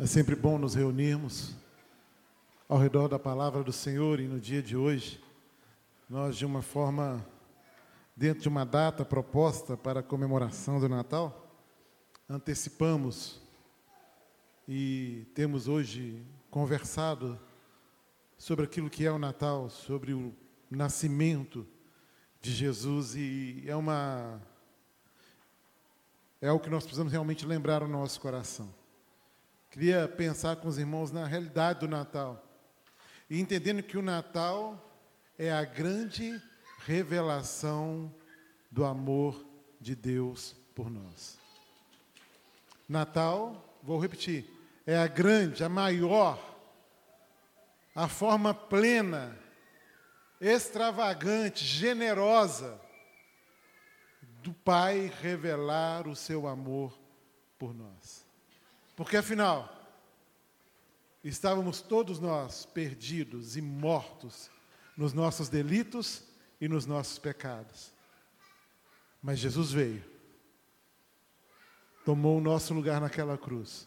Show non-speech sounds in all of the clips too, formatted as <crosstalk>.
É sempre bom nos reunirmos ao redor da palavra do Senhor e no dia de hoje, nós, de uma forma, dentro de uma data proposta para a comemoração do Natal, antecipamos e temos hoje conversado sobre aquilo que é o Natal, sobre o nascimento de Jesus e é uma é o que nós precisamos realmente lembrar no nosso coração. Queria pensar com os irmãos na realidade do Natal. E entendendo que o Natal é a grande revelação do amor de Deus por nós. Natal, vou repetir, é a grande, a maior, a forma plena, extravagante, generosa do Pai revelar o seu amor por nós. Porque afinal, estávamos todos nós perdidos e mortos nos nossos delitos e nos nossos pecados. Mas Jesus veio, tomou o nosso lugar naquela cruz,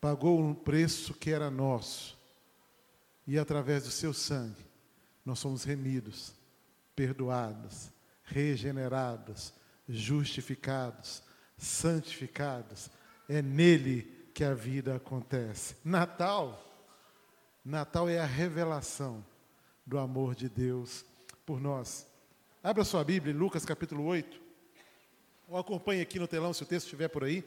pagou um preço que era nosso, e através do seu sangue, nós somos remidos, perdoados, regenerados, justificados, santificados, é nele que a vida acontece. Natal, Natal é a revelação do amor de Deus por nós. Abra sua Bíblia em Lucas capítulo 8. Ou acompanhe aqui no telão se o texto estiver por aí.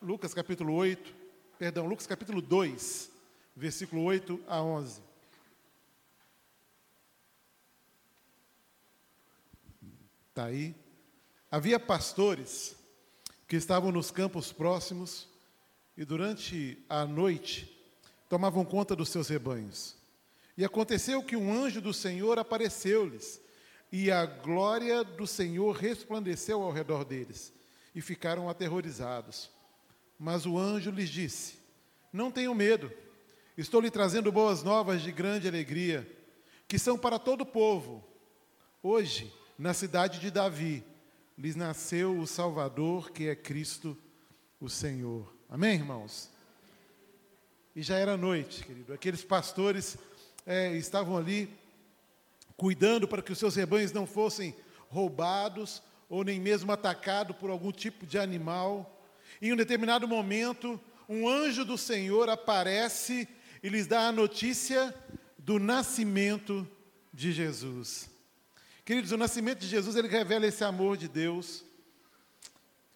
Lucas capítulo 8, perdão, Lucas capítulo 2, versículo 8 a 11. Está aí. Havia pastores que estavam nos campos próximos e durante a noite tomavam conta dos seus rebanhos. E aconteceu que um anjo do Senhor apareceu-lhes, e a glória do Senhor resplandeceu ao redor deles, e ficaram aterrorizados. Mas o anjo lhes disse: Não tenham medo, estou lhe trazendo boas novas de grande alegria, que são para todo o povo. Hoje, na cidade de Davi, lhes nasceu o Salvador, que é Cristo o Senhor. Amém, irmãos? E já era noite, querido. Aqueles pastores é, estavam ali cuidando para que os seus rebanhos não fossem roubados ou nem mesmo atacados por algum tipo de animal. Em um determinado momento, um anjo do Senhor aparece e lhes dá a notícia do nascimento de Jesus. Queridos, o nascimento de Jesus, ele revela esse amor de Deus.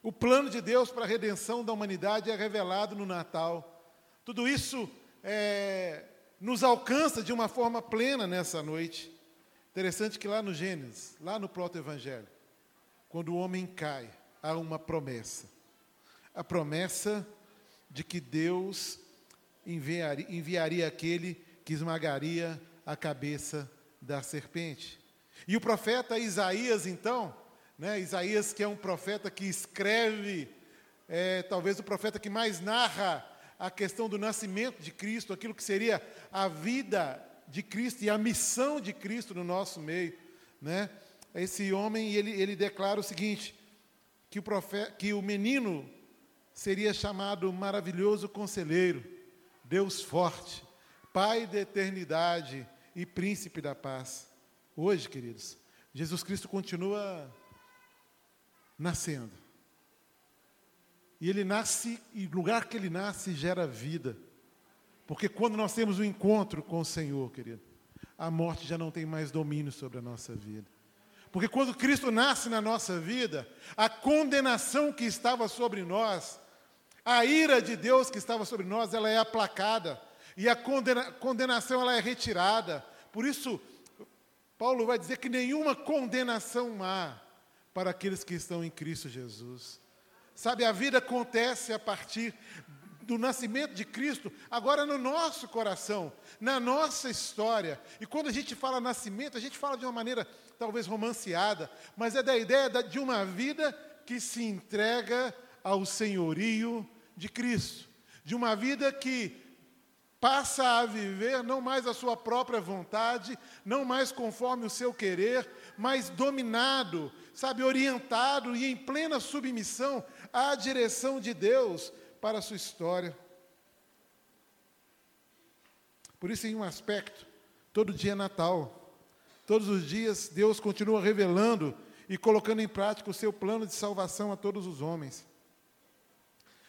O plano de Deus para a redenção da humanidade é revelado no Natal. Tudo isso é, nos alcança de uma forma plena nessa noite. Interessante que lá no Gênesis, lá no proto-evangelho, quando o homem cai, há uma promessa. A promessa de que Deus enviaria, enviaria aquele que esmagaria a cabeça da serpente. E o profeta Isaías, então, né, Isaías, que é um profeta que escreve, é, talvez o profeta que mais narra a questão do nascimento de Cristo, aquilo que seria a vida de Cristo e a missão de Cristo no nosso meio. Né? Esse homem, ele, ele declara o seguinte: que o, profeta, que o menino seria chamado maravilhoso conselheiro, Deus forte, Pai da eternidade e príncipe da paz. Hoje, queridos, Jesus Cristo continua nascendo. E ele nasce, e o lugar que ele nasce gera vida. Porque quando nós temos um encontro com o Senhor, querido, a morte já não tem mais domínio sobre a nossa vida. Porque quando Cristo nasce na nossa vida, a condenação que estava sobre nós, a ira de Deus que estava sobre nós, ela é aplacada. E a condena, condenação ela é retirada. Por isso, Paulo vai dizer que nenhuma condenação há para aqueles que estão em Cristo Jesus. Sabe, a vida acontece a partir do nascimento de Cristo, agora no nosso coração, na nossa história. E quando a gente fala nascimento, a gente fala de uma maneira talvez romanceada, mas é da ideia de uma vida que se entrega ao senhorio de Cristo, de uma vida que passa a viver não mais a sua própria vontade, não mais conforme o seu querer, mas dominado, sabe, orientado e em plena submissão à direção de Deus, para a sua história. Por isso, em um aspecto, todo dia é Natal. Todos os dias, Deus continua revelando e colocando em prática o seu plano de salvação a todos os homens.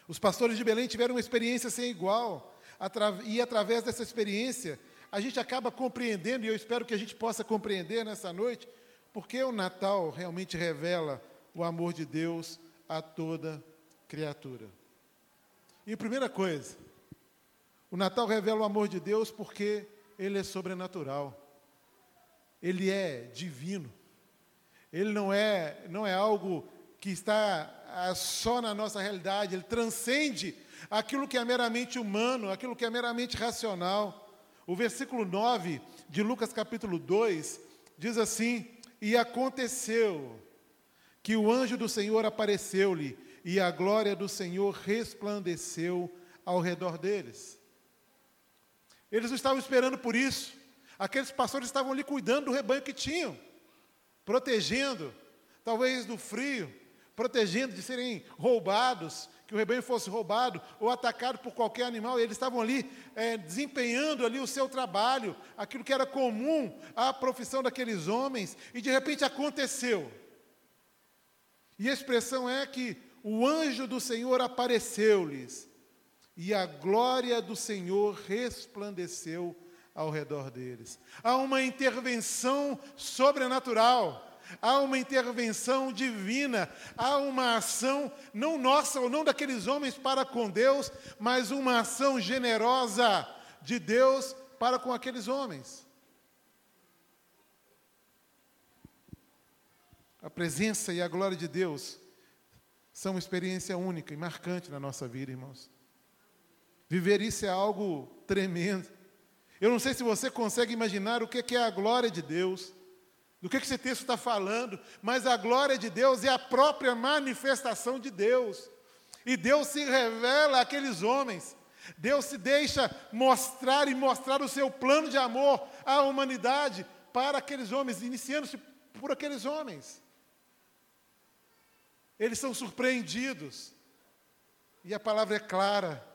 Os pastores de Belém tiveram uma experiência sem igual, e através dessa experiência, a gente acaba compreendendo, e eu espero que a gente possa compreender nessa noite, porque o Natal realmente revela o amor de Deus a toda criatura. E primeira coisa, o Natal revela o amor de Deus porque ele é sobrenatural. Ele é divino. Ele não é, não é algo que está ah, só na nossa realidade, ele transcende aquilo que é meramente humano, aquilo que é meramente racional. O versículo 9 de Lucas capítulo 2 diz assim: E aconteceu que o anjo do Senhor apareceu-lhe, e a glória do Senhor resplandeceu ao redor deles. Eles não estavam esperando por isso. Aqueles pastores estavam ali cuidando do rebanho que tinham, protegendo, talvez do frio, protegendo de serem roubados, que o rebanho fosse roubado ou atacado por qualquer animal. E eles estavam ali é, desempenhando ali o seu trabalho, aquilo que era comum à profissão daqueles homens, e de repente aconteceu. E a expressão é que o anjo do Senhor apareceu-lhes e a glória do Senhor resplandeceu ao redor deles. Há uma intervenção sobrenatural, há uma intervenção divina, há uma ação, não nossa ou não daqueles homens para com Deus, mas uma ação generosa de Deus para com aqueles homens. A presença e a glória de Deus são uma experiência única e marcante na nossa vida, irmãos. Viver isso é algo tremendo. Eu não sei se você consegue imaginar o que é a glória de Deus, do que esse texto está falando, mas a glória de Deus é a própria manifestação de Deus. E Deus se revela àqueles homens. Deus se deixa mostrar e mostrar o seu plano de amor à humanidade para aqueles homens, iniciando-se por aqueles homens. Eles são surpreendidos. E a palavra é clara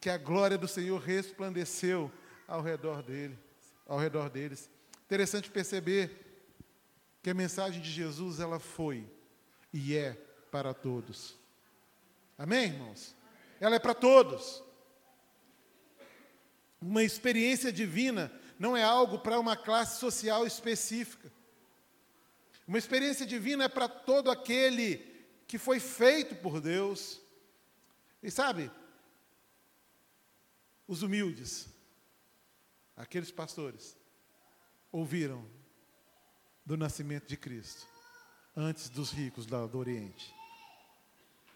que a glória do Senhor resplandeceu ao redor dele, ao redor deles. Interessante perceber que a mensagem de Jesus ela foi e é para todos. Amém, irmãos? Ela é para todos. Uma experiência divina não é algo para uma classe social específica. Uma experiência divina é para todo aquele que foi feito por Deus. E sabe, os humildes, aqueles pastores, ouviram do nascimento de Cristo antes dos ricos do Oriente.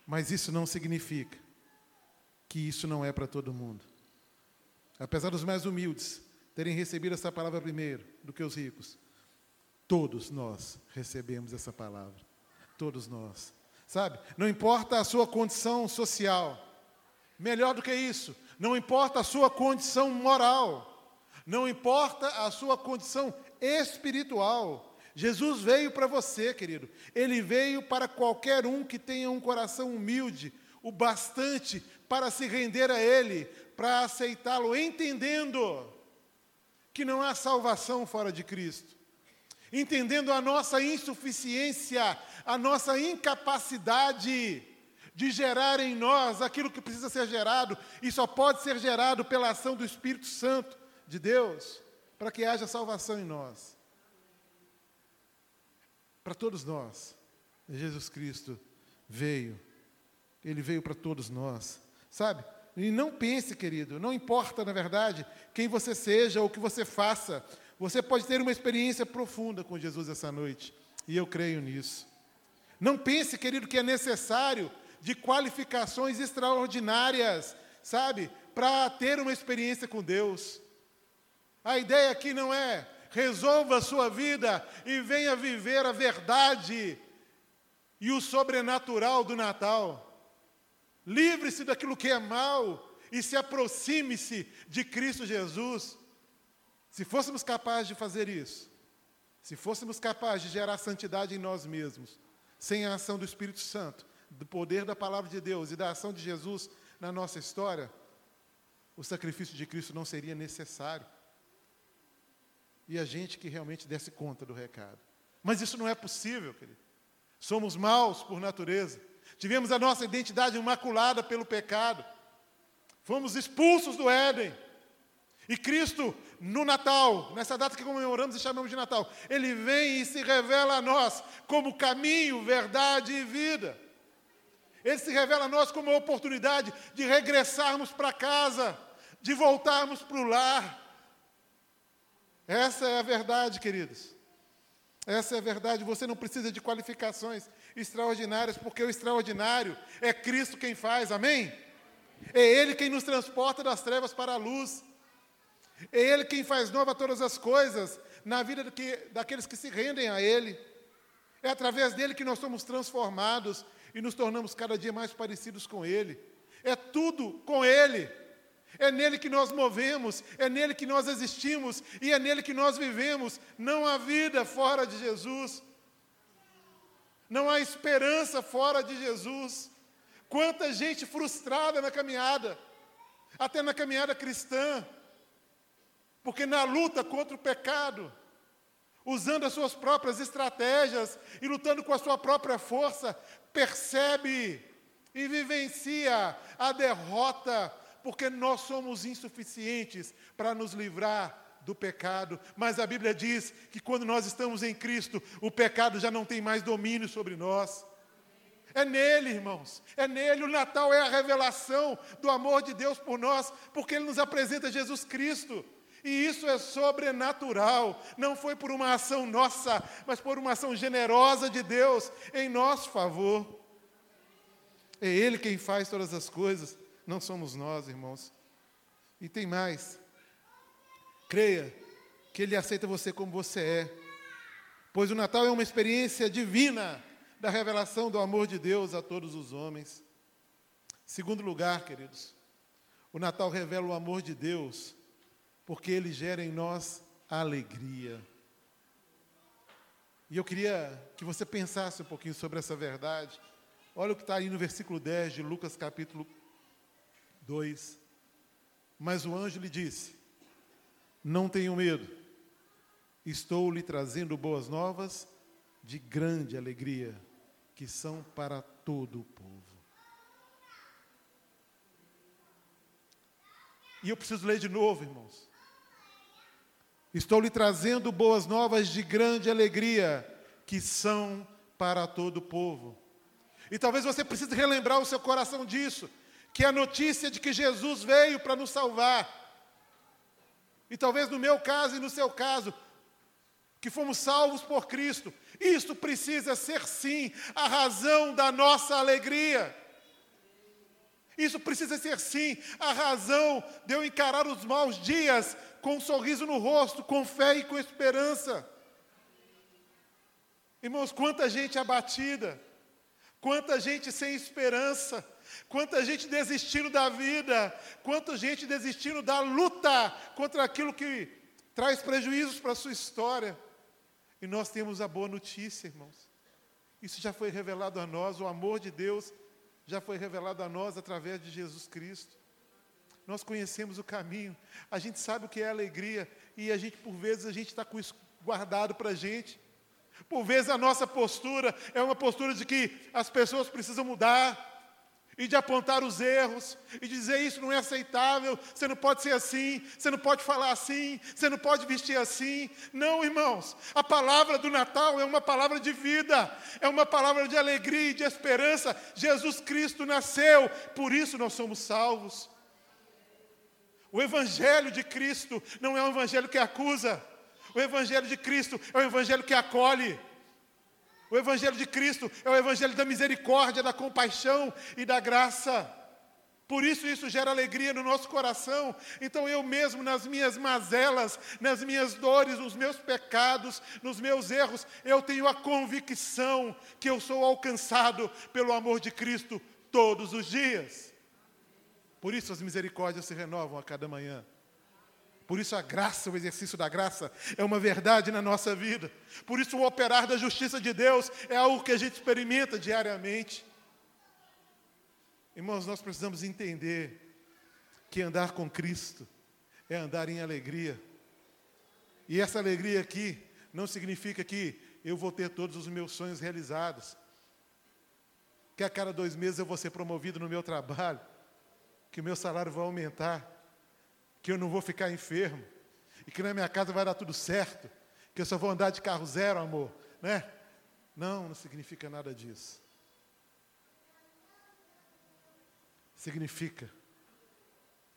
Mas isso não significa que isso não é para todo mundo. Apesar dos mais humildes terem recebido essa palavra primeiro do que os ricos, todos nós recebemos essa palavra. Todos nós. Sabe? Não importa a sua condição social. Melhor do que isso, não importa a sua condição moral, não importa a sua condição espiritual. Jesus veio para você, querido. Ele veio para qualquer um que tenha um coração humilde, o bastante para se render a Ele, para aceitá-lo, entendendo que não há salvação fora de Cristo, entendendo a nossa insuficiência, a nossa incapacidade de gerar em nós aquilo que precisa ser gerado, e só pode ser gerado pela ação do Espírito Santo de Deus, para que haja salvação em nós. Para todos nós, Jesus Cristo veio, Ele veio para todos nós, sabe? E não pense, querido, não importa, na verdade, quem você seja ou o que você faça, você pode ter uma experiência profunda com Jesus essa noite, e eu creio nisso. Não pense, querido, que é necessário de qualificações extraordinárias, sabe, para ter uma experiência com Deus. A ideia aqui não é resolva a sua vida e venha viver a verdade e o sobrenatural do Natal. Livre-se daquilo que é mal e se aproxime-se de Cristo Jesus. Se fôssemos capazes de fazer isso, se fôssemos capazes de gerar santidade em nós mesmos, sem a ação do Espírito Santo, do poder da palavra de Deus e da ação de Jesus na nossa história, o sacrifício de Cristo não seria necessário. E a gente que realmente desse conta do recado. Mas isso não é possível, querido. Somos maus por natureza. Tivemos a nossa identidade imaculada pelo pecado. Fomos expulsos do Éden. E Cristo, no Natal, nessa data que comemoramos e chamamos de Natal, Ele vem e se revela a nós como caminho, verdade e vida. Ele se revela a nós como uma oportunidade de regressarmos para casa, de voltarmos para o lar. Essa é a verdade, queridos. Essa é a verdade. Você não precisa de qualificações extraordinárias, porque o extraordinário é Cristo quem faz, amém? É Ele quem nos transporta das trevas para a luz. É Ele quem faz nova todas as coisas na vida que, daqueles que se rendem a Ele. É através dele que nós somos transformados e nos tornamos cada dia mais parecidos com Ele. É tudo com Ele. É nele que nós movemos, é nele que nós existimos e é nele que nós vivemos. Não há vida fora de Jesus. Não há esperança fora de Jesus. Quanta gente frustrada na caminhada, até na caminhada cristã, porque na luta contra o pecado, usando as suas próprias estratégias e lutando com a sua própria força, percebe e vivencia a derrota, porque nós somos insuficientes para nos livrar do pecado. Mas a Bíblia diz que quando nós estamos em Cristo, o pecado já não tem mais domínio sobre nós. É nele, irmãos, é nele. O Natal é a revelação do amor de Deus por nós, porque Ele nos apresenta Jesus Cristo. E isso é sobrenatural, não foi por uma ação nossa, mas por uma ação generosa de Deus em nosso favor. É Ele quem faz todas as coisas, não somos nós, irmãos. E tem mais. Creia que Ele aceita você como você é, pois o Natal é uma experiência divina da revelação do amor de Deus a todos os homens. Segundo lugar, queridos, o Natal revela o amor de Deus porque ele gera em nós alegria. E eu queria que você pensasse um pouquinho sobre essa verdade. Olha o que está aí no versículo 10 de Lucas capítulo 2. Mas o anjo lhe disse: Não tenha medo, estou lhe trazendo boas novas de grande alegria, que são para todo o povo. E eu preciso ler de novo, irmãos. Estou lhe trazendo boas novas de grande alegria, que são para todo o povo. E talvez você precise relembrar o seu coração disso, que é a notícia de que Jesus veio para nos salvar. E talvez no meu caso e no seu caso, que fomos salvos por Cristo. Isto precisa ser sim a razão da nossa alegria. Isso precisa ser sim a razão de eu encarar os maus dias com um sorriso no rosto, com fé e com esperança. Irmãos, quanta gente abatida, quanta gente sem esperança, quanta gente desistindo da vida, quanta gente desistindo da luta contra aquilo que traz prejuízos para a sua história. E nós temos a boa notícia, irmãos. Isso já foi revelado a nós, o amor de Deus já foi revelado a nós através de Jesus Cristo. Nós conhecemos o caminho, a gente sabe o que é alegria e a gente, por vezes, a gente está com isso guardado para a gente. Por vezes a nossa postura é uma postura de que as pessoas precisam mudar, e de apontar os erros, e dizer isso não é aceitável, você não pode ser assim, você não pode falar assim, você não pode vestir assim. Não, irmãos, a palavra do Natal é uma palavra de vida, é uma palavra de alegria e de esperança. Jesus Cristo nasceu, por isso nós somos salvos. O Evangelho de Cristo não é um Evangelho que acusa, o Evangelho de Cristo é um Evangelho que acolhe. O Evangelho de Cristo é o Evangelho da misericórdia, da compaixão e da graça. Por isso, isso gera alegria no nosso coração. Então, eu mesmo, nas minhas mazelas, nas minhas dores, nos meus pecados, nos meus erros, eu tenho a convicção que eu sou alcançado pelo amor de Cristo todos os dias. Por isso, as misericórdias se renovam a cada manhã. Por isso a graça, o exercício da graça, é uma verdade na nossa vida. Por isso o operar da justiça de Deus é algo que a gente experimenta diariamente. Irmãos, nós precisamos entender que andar com Cristo é andar em alegria. E essa alegria aqui não significa que eu vou ter todos os meus sonhos realizados, que a cada dois meses eu vou ser promovido no meu trabalho, que o meu salário vai aumentar, que eu não vou ficar enfermo, e que na minha casa vai dar tudo certo, que eu só vou andar de carro zero, amor, né? Não, não significa nada disso. Significa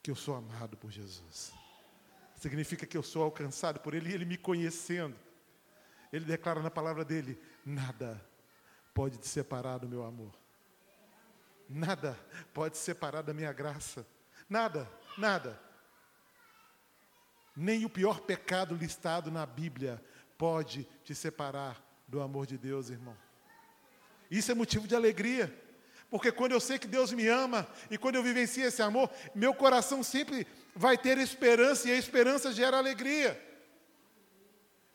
que eu sou amado por Jesus. Significa que eu sou alcançado por Ele e Ele me conhecendo. Ele declara na palavra dele: nada pode te separar do meu amor. Nada pode separar da minha graça. Nada, nada. Nem o pior pecado listado na Bíblia pode te separar do amor de Deus, irmão. Isso é motivo de alegria. Porque quando eu sei que Deus me ama e quando eu vivencio esse amor, meu coração sempre vai ter esperança e a esperança gera alegria.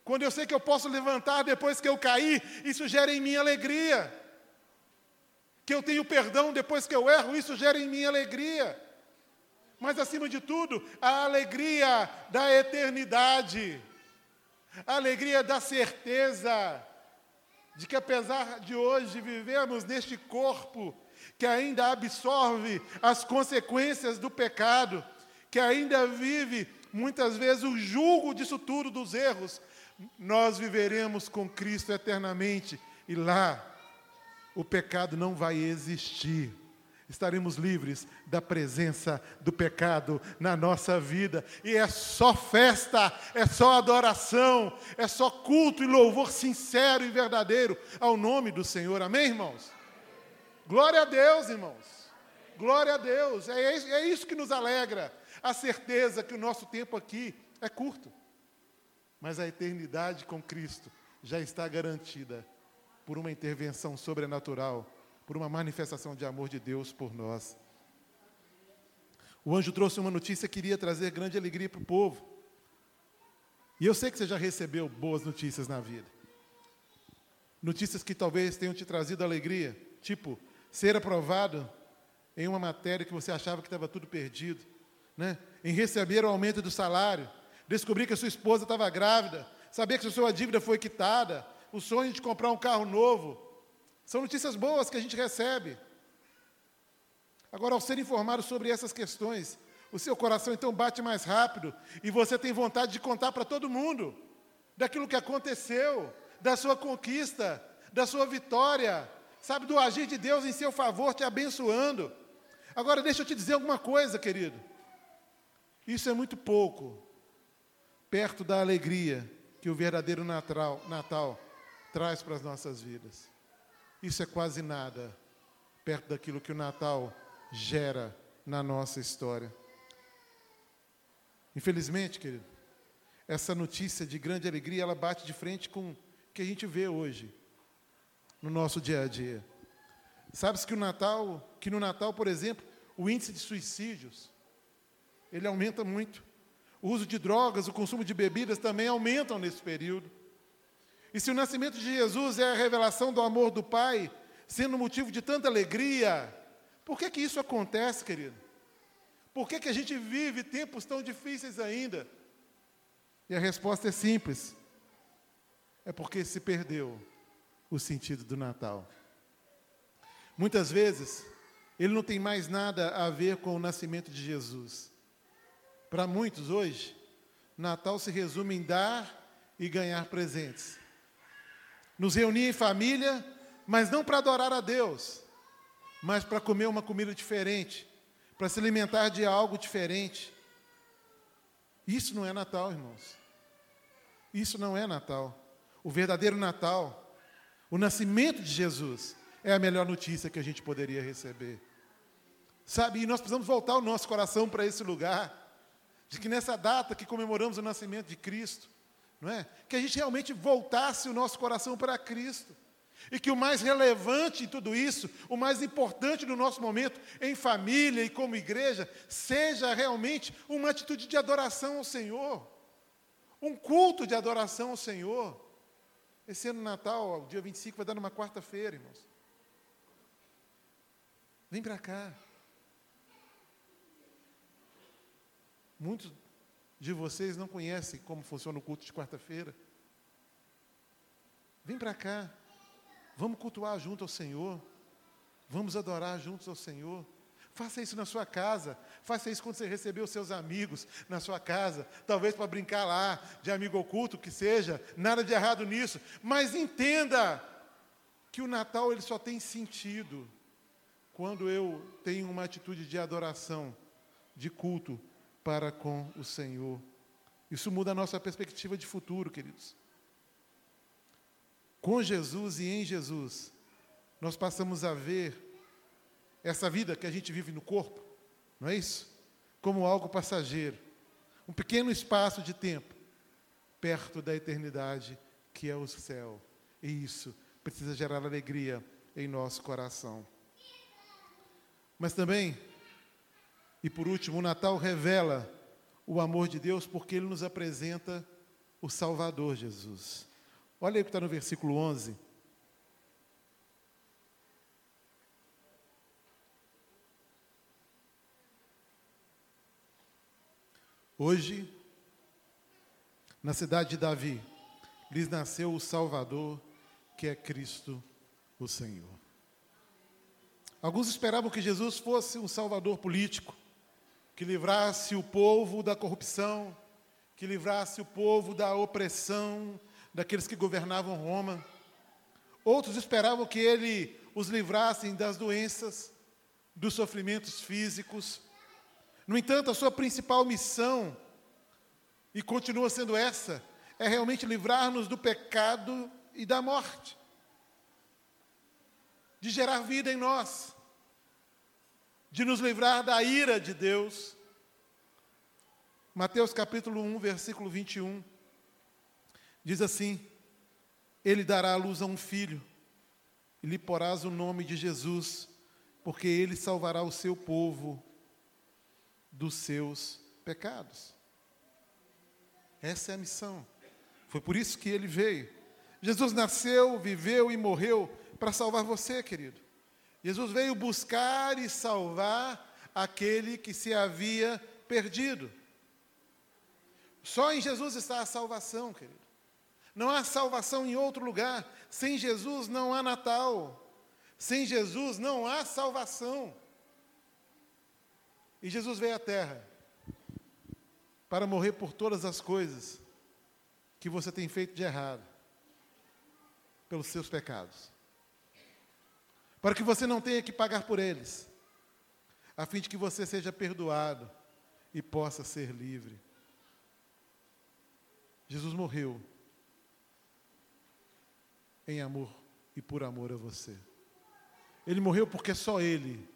Quando eu sei que eu posso levantar depois que eu cair, isso gera em mim alegria. Que eu tenho perdão depois que eu erro, isso gera em mim alegria. Mas acima de tudo, a alegria da eternidade, a alegria da certeza de que apesar de hoje vivermos neste corpo, que ainda absorve as consequências do pecado, que ainda vive muitas vezes o julgo disso tudo, dos erros, nós viveremos com Cristo eternamente e lá o pecado não vai existir. Estaremos livres da presença do pecado na nossa vida, e é só festa, é só adoração, é só culto e louvor sincero e verdadeiro ao nome do Senhor. Amém, irmãos? Glória a Deus, irmãos. Glória a Deus. É, é isso que nos alegra. A certeza que o nosso tempo aqui é curto. Mas a eternidade com Cristo já está garantida por uma intervenção sobrenatural, por uma manifestação de amor de Deus por nós. O anjo trouxe uma notícia que iria trazer grande alegria para o povo. E eu sei que você já recebeu boas notícias na vida. Notícias que talvez tenham te trazido alegria, tipo ser aprovado em uma matéria que você achava que estava tudo perdido, né? em receber o aumento do salário, descobrir que a sua esposa estava grávida, saber que a sua dívida foi quitada, o sonho de comprar um carro novo. São notícias boas que a gente recebe. Agora, ao ser informado sobre essas questões, o seu coração então bate mais rápido e você tem vontade de contar para todo mundo daquilo que aconteceu, da sua conquista, da sua vitória, sabe, do agir de Deus em seu favor, te abençoando. Agora, deixa eu te dizer alguma coisa, querido. Isso é muito pouco, perto da alegria que o verdadeiro Natal, Natal traz para as nossas vidas. Isso é quase nada, perto daquilo que o Natal gera na nossa história. Infelizmente, querido, essa notícia de grande alegria, ela bate de frente com o que a gente vê hoje no nosso dia a dia. Sabe-se que o Natal, que no Natal, por exemplo, o índice de suicídios, ele aumenta muito. O uso de drogas, o consumo de bebidas também aumentam nesse período. E se o nascimento de Jesus é a revelação do amor do Pai, sendo motivo de tanta alegria, por que que isso acontece, querido? Por que que a gente vive tempos tão difíceis ainda? E a resposta é simples. É porque se perdeu o sentido do Natal. Muitas vezes, ele não tem mais nada a ver com o nascimento de Jesus. Para muitos hoje, Natal se resume em dar e ganhar presentes. Nos reunir em família, mas não para adorar a Deus, mas para comer uma comida diferente, para se alimentar de algo diferente. Isso não é Natal, irmãos. Isso não é Natal. O verdadeiro Natal o nascimento de Jesus é a melhor notícia que a gente poderia receber. Sabe, e nós precisamos voltar o nosso coração para esse lugar, de que nessa data que comemoramos o nascimento de Cristo, não é? Que a gente realmente voltasse o nosso coração para Cristo. E que o mais relevante em tudo isso, o mais importante no nosso momento, em família e como igreja, seja realmente uma atitude de adoração ao Senhor, um culto de adoração ao Senhor. Esse ano, Natal, dia 25, vai dar numa quarta-feira, irmãos. Vem para cá. Muitos de vocês não conhecem como funciona o culto de quarta-feira. Vem para cá. Vamos cultuar junto ao Senhor. Vamos adorar juntos ao Senhor. Faça isso na sua casa. Faça isso quando você receber os seus amigos na sua casa. Talvez para brincar lá, de amigo oculto, que seja. Nada de errado nisso. Mas entenda que o Natal ele só tem sentido quando eu tenho uma atitude de adoração, de culto para com o Senhor. Isso muda a nossa perspectiva de futuro, queridos. Com Jesus e em Jesus, nós passamos a ver essa vida que a gente vive no corpo, não é isso? Como algo passageiro, um pequeno espaço de tempo, perto da eternidade que é o céu. E isso precisa gerar alegria em nosso coração. Mas também, e por último, o Natal revela o amor de Deus porque ele nos apresenta o Salvador Jesus. Olha aí o que está no versículo 11. Hoje, na cidade de Davi, lhes nasceu o Salvador, que é Cristo o Senhor. Alguns esperavam que Jesus fosse um salvador político, que livrasse o povo da corrupção, que livrasse o povo da opressão daqueles que governavam Roma. Outros esperavam que ele os livrasse das doenças, dos sofrimentos físicos, no entanto, a sua principal missão, e continua sendo essa, é realmente livrar-nos do pecado e da morte, de gerar vida em nós, de nos livrar da ira de Deus. Mateus capítulo 1, versículo 21, diz assim: Ele dará à luz a um filho, e lhe porás o nome de Jesus, porque ele salvará o seu povo dos seus pecados. Essa é a missão. Foi por isso que ele veio. Jesus nasceu, viveu e morreu para salvar você, querido. Jesus veio buscar e salvar aquele que se havia perdido. Só em Jesus está a salvação, querido. Não há salvação em outro lugar. Sem Jesus não há Natal. Sem Jesus não há salvação. E Jesus veio à Terra para morrer por todas as coisas que você tem feito de errado, pelos seus pecados, para que você não tenha que pagar por eles, a fim de que você seja perdoado e possa ser livre. Jesus morreu em amor e por amor a você. Ele morreu porque só Ele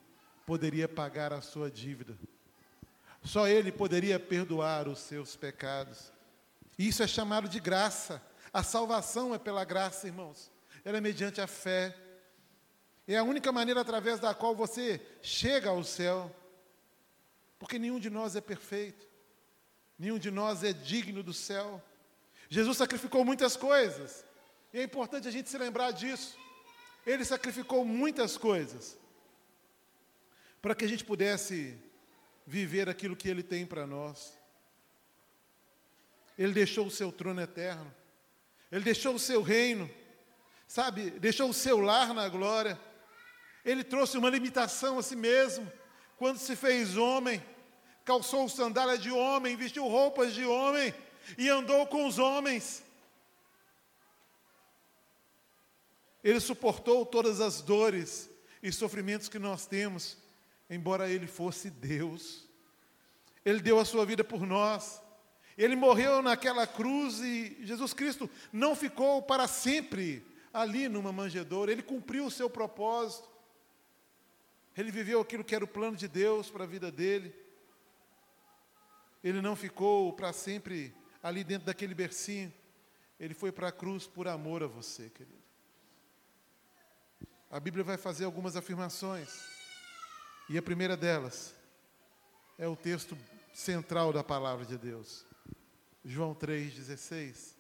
poderia pagar a sua dívida. Só Ele poderia perdoar os seus pecados. Isso é chamado de graça. A salvação é pela graça, irmãos. Ela é mediante a fé. É a única maneira através da qual você chega ao céu. Porque nenhum de nós é perfeito. Nenhum de nós é digno do céu. Jesus sacrificou muitas coisas. E é importante a gente se lembrar disso. Ele sacrificou muitas coisas para que a gente pudesse viver aquilo que Ele tem para nós. Ele deixou o seu trono eterno, Ele deixou o seu reino, sabe, deixou o seu lar na glória. Ele trouxe uma limitação a si mesmo, quando se fez homem, calçou sandália de homem, vestiu roupas de homem e andou com os homens. Ele suportou todas as dores e sofrimentos que nós temos embora ele fosse Deus. Ele deu a sua vida por nós. Ele morreu naquela cruz e Jesus Cristo não ficou para sempre ali numa manjedoura, ele cumpriu o seu propósito. Ele viveu aquilo que era o plano de Deus para a vida dele. Ele não ficou para sempre ali dentro daquele bercinho. Ele foi para a cruz por amor a você, querido. A Bíblia vai fazer algumas afirmações. E a primeira delas é o texto central da palavra de Deus. João 3,16.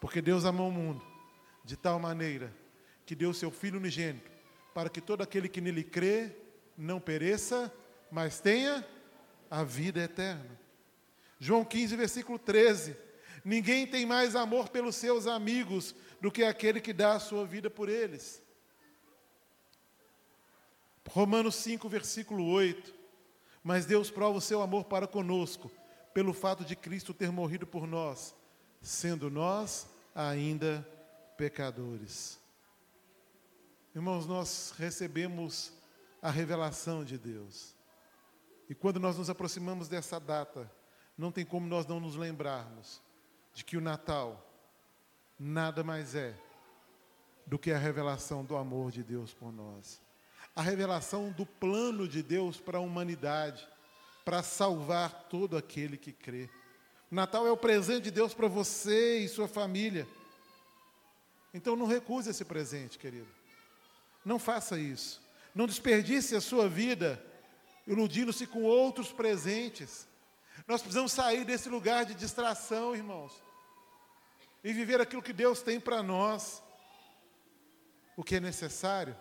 Porque Deus amou o mundo de tal maneira que deu seu Filho unigênito, para que todo aquele que nele crê não pereça, mas tenha a vida eterna. João 15, versículo 13. Ninguém tem mais amor pelos seus amigos do que aquele que dá a sua vida por eles. Romanos 5, versículo 8. Mas Deus prova o seu amor para conosco, pelo fato de Cristo ter morrido por nós, sendo nós ainda pecadores. Irmãos, nós recebemos a revelação de Deus. E quando nós nos aproximamos dessa data, não tem como nós não nos lembrarmos de que o Natal nada mais é do que a revelação do amor de Deus por nós. A revelação do plano de Deus para a humanidade, para salvar todo aquele que crê. O Natal é o presente de Deus para você e sua família. Então não recuse esse presente, querido. Não faça isso. Não desperdice a sua vida iludindo-se com outros presentes. Nós precisamos sair desse lugar de distração, irmãos, e viver aquilo que Deus tem para nós. O que é necessário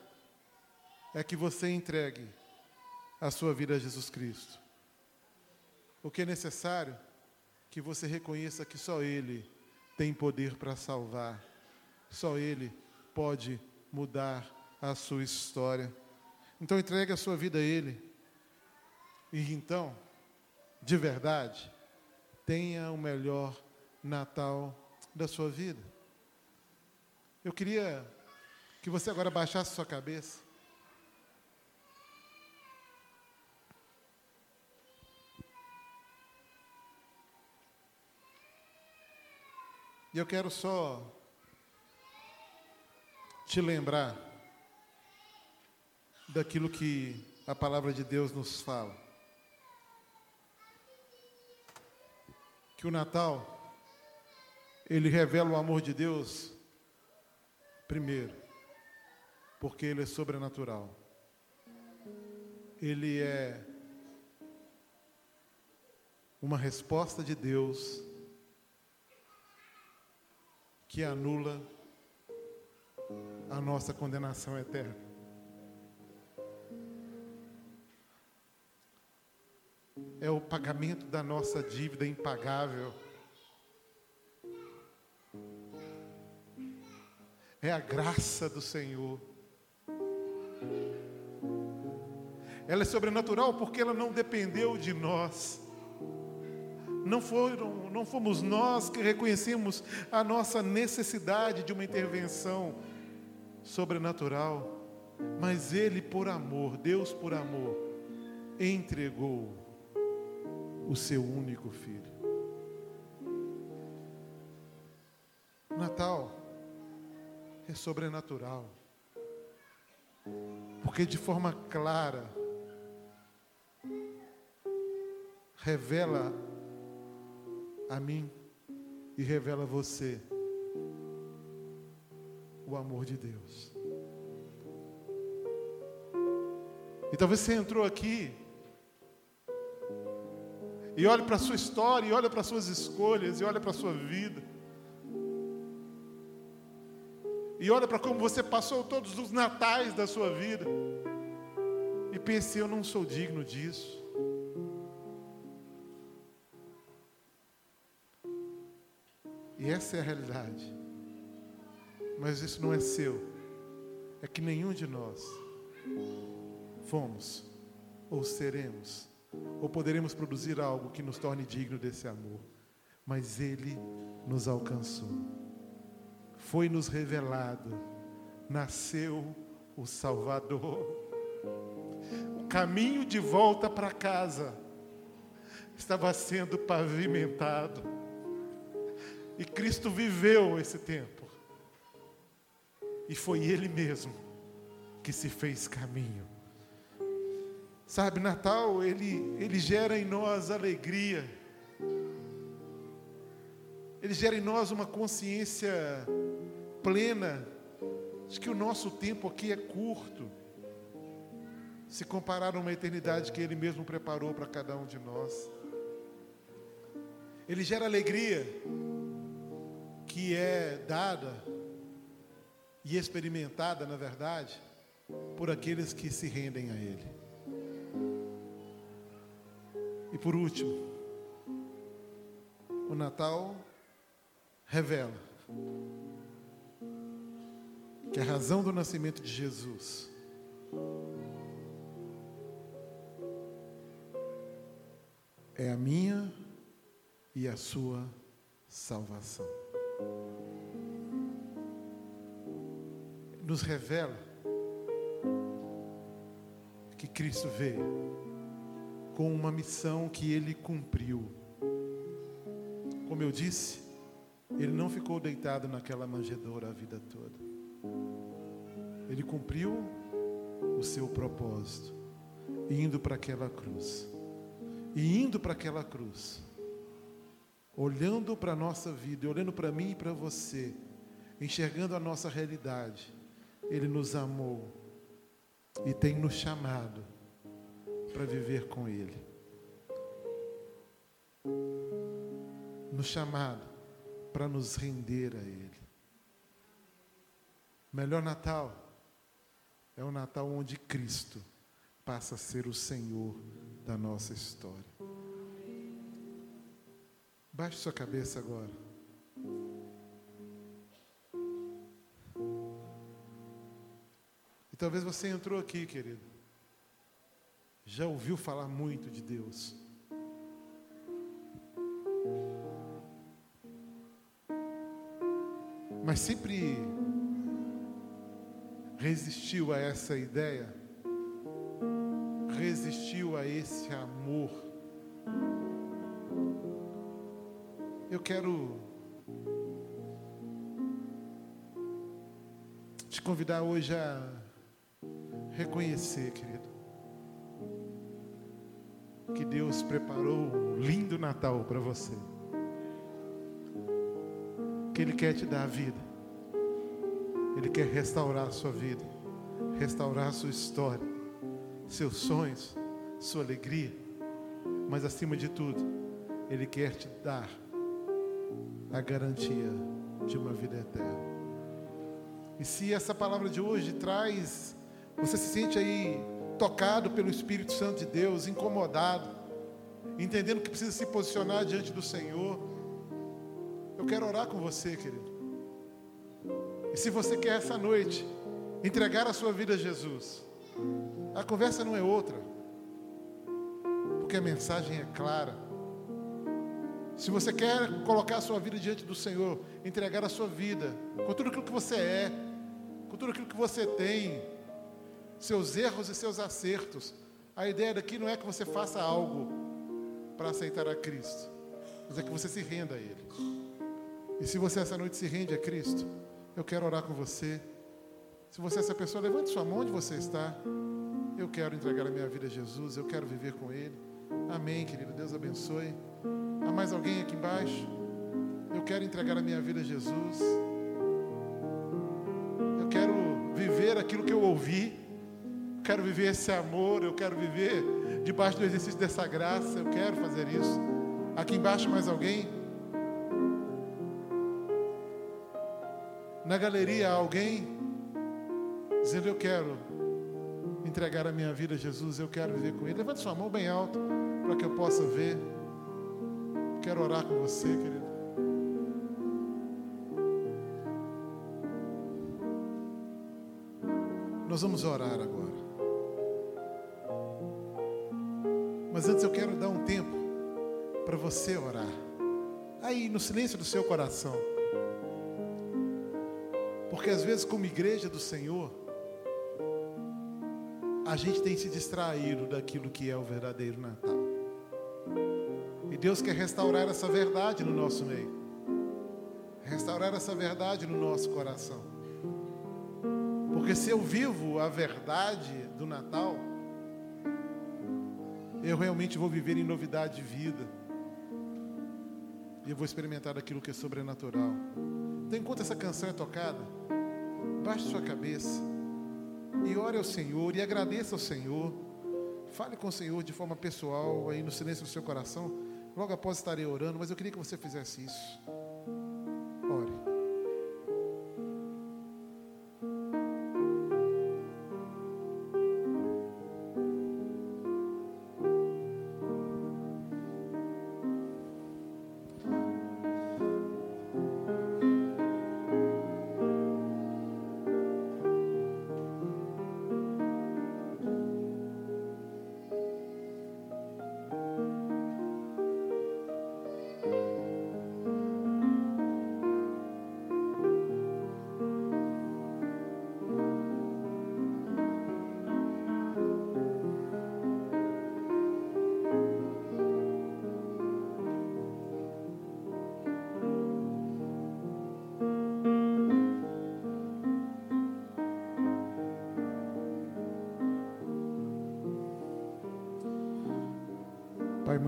é que você entregue a sua vida a Jesus Cristo. O que é necessário é que você reconheça que só Ele tem poder para salvar, só Ele pode mudar a sua história. Então entregue a sua vida a Ele. E então, de verdade, tenha o melhor Natal da sua vida. Eu queria que você agora baixasse sua cabeça. E eu quero só te lembrar daquilo que a palavra de Deus nos fala. que o Natal ele revela o amor de Deus primeiro, porque ele é sobrenatural. Ele é uma resposta de Deus que anula a nossa condenação eterna. É o pagamento da nossa dívida impagável. É a graça do Senhor. Ela é sobrenatural porque ela não dependeu de nós. Não foram, não fomos nós que reconhecemos a nossa necessidade de uma intervenção sobrenatural, mas ele por amor, Deus por amor, entregou o seu único filho. Natal é sobrenatural, porque de forma clara revela a mim e revela a você o amor de Deus. E talvez você entrou aqui e olhe para a sua história, e olhe para as suas escolhas, e olhe para a sua vida. E olhe para como você passou todos os natais da sua vida. E pense, eu não sou digno disso. E essa é a realidade. Mas isso não é seu. É que nenhum de nós fomos ou seremos ou poderemos produzir algo que nos torne digno desse amor. Mas Ele nos alcançou, foi nos revelado, nasceu o Salvador. O caminho de volta para casa estava sendo pavimentado, e Cristo viveu esse tempo, e foi Ele mesmo que se fez caminho Sabe, Natal, ele, ele gera em nós alegria. Ele gera em nós uma consciência plena de que o nosso tempo aqui é curto, se comparado a uma eternidade que Ele mesmo preparou para cada um de nós. Ele gera alegria que é dada e experimentada, na verdade, por aqueles que se rendem a Ele. E por último, o Natal revela que a razão do nascimento de Jesus é a minha e a sua salvação. Nos revela que Cristo veio com uma missão que ele cumpriu. Como eu disse, ele não ficou deitado naquela manjedoura a vida toda. Ele cumpriu o seu propósito, indo para aquela cruz. E indo para aquela cruz, olhando para a nossa vida, olhando para mim e para você, enxergando a nossa realidade, Ele nos amou e tem nos chamado para viver com Ele. No chamado para nos render a Ele. Melhor Natal é o Natal onde Cristo passa a ser o Senhor da nossa história. Baixe sua cabeça agora. E talvez você entrou aqui, querido já ouviu falar muito de Deus. Mas sempre resistiu a essa ideia, resistiu a esse amor. Eu quero te convidar hoje a reconhecer, querido, que Deus preparou um lindo Natal para você. Que Ele quer te dar a vida. Ele quer restaurar a sua vida, restaurar a sua história, seus sonhos, sua alegria. Mas acima de tudo, Ele quer te dar a garantia de uma vida eterna. E se essa palavra de hoje traz, você se sente aí tocado pelo Espírito Santo de Deus, incomodado, entendendo que precisa se posicionar diante do Senhor, eu quero orar com você, querido. E se você quer essa noite entregar a sua vida a Jesus, a conversa não é outra, porque a mensagem é clara. Se você quer colocar a sua vida diante do Senhor, entregar a sua vida, com tudo aquilo que você é, com tudo aquilo que você tem, seus erros e seus acertos. A ideia daqui não é que você faça algo para aceitar a Cristo, mas é que você se renda a Ele. E se você essa noite se rende a Cristo, eu quero orar com você. Se você é essa pessoa, levante sua mão onde você está. Eu quero entregar a minha vida a Jesus, eu quero viver com Ele. Amém, querido. Deus abençoe. Há mais alguém aqui embaixo? Eu quero entregar a minha vida a Jesus. Eu quero viver aquilo que eu ouvi quero viver esse amor, eu quero viver debaixo do exercício dessa graça, eu quero fazer isso. Aqui embaixo mais alguém? Na galeria alguém dizendo eu quero entregar a minha vida a Jesus, eu quero viver com Ele. Levante sua mão bem alto para que eu possa ver. Quero orar com você, querido. Nós vamos orar agora. Mas antes eu quero dar um tempo para você orar. Aí, no silêncio do seu coração. Porque às vezes, como igreja do Senhor, a gente tem se distraído daquilo que é o verdadeiro Natal. E Deus quer restaurar essa verdade no nosso meio. Restaurar essa verdade no nosso coração. Porque se eu vivo a verdade do Natal, eu realmente vou viver em novidade de vida. E eu vou experimentar aquilo que é sobrenatural. Então, enquanto essa canção é tocada, baixe sua cabeça e ore ao Senhor e agradeça ao Senhor. Fale com o Senhor de forma pessoal, aí no silêncio do seu coração. Logo após estarei orando, mas eu queria que você fizesse isso.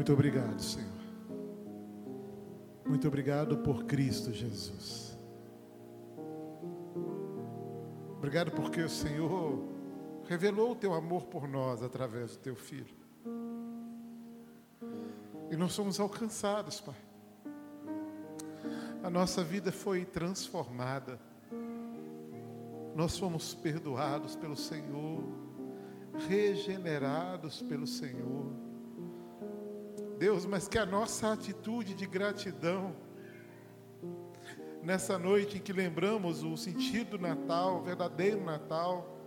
Muito obrigado, Senhor. Muito obrigado por Cristo Jesus. Obrigado porque o Senhor revelou o teu amor por nós através do teu filho. E nós somos alcançados, Pai. A nossa vida foi transformada. Nós fomos perdoados pelo Senhor, regenerados pelo Senhor. Deus, mas que a nossa atitude de gratidão, nessa noite em que lembramos o sentido do Natal, o verdadeiro Natal,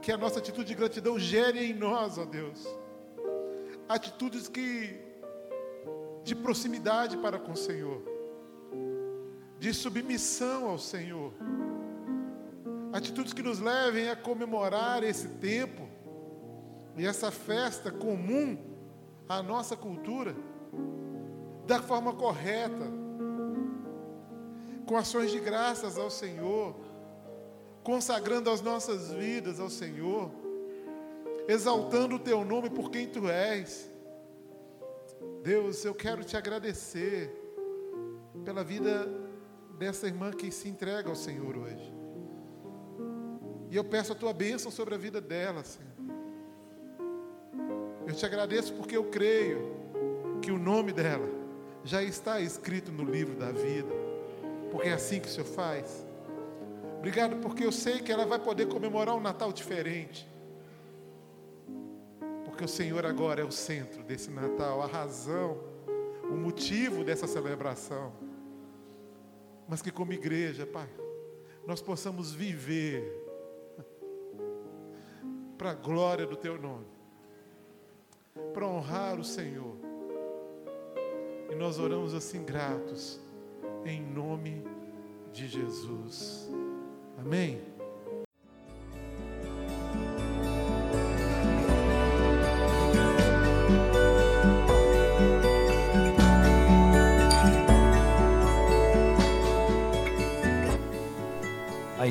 que a nossa atitude de gratidão gere em nós, ó Deus, atitudes que de proximidade para com o Senhor, de submissão ao Senhor, atitudes que nos levem a comemorar esse tempo e essa festa comum à nossa cultura da forma correta, com ações de graças ao Senhor, consagrando as nossas vidas ao Senhor, exaltando o teu nome por quem tu és Deus, eu quero te agradecer pela vida dessa irmã que se entrega ao Senhor hoje. E eu peço a tua bênção sobre a vida dela, Senhor. Eu te agradeço porque eu creio que o nome dela já está escrito no livro da vida, porque é assim que o Senhor faz. Obrigado porque eu sei que ela vai poder comemorar um Natal diferente porque o Senhor agora é o centro desse Natal, a razão, o motivo dessa celebração. Mas que, como igreja, Pai, nós possamos viver <laughs> para a glória do Teu nome, para honrar o Senhor. E nós oramos assim gratos, em nome de Jesus. Amém.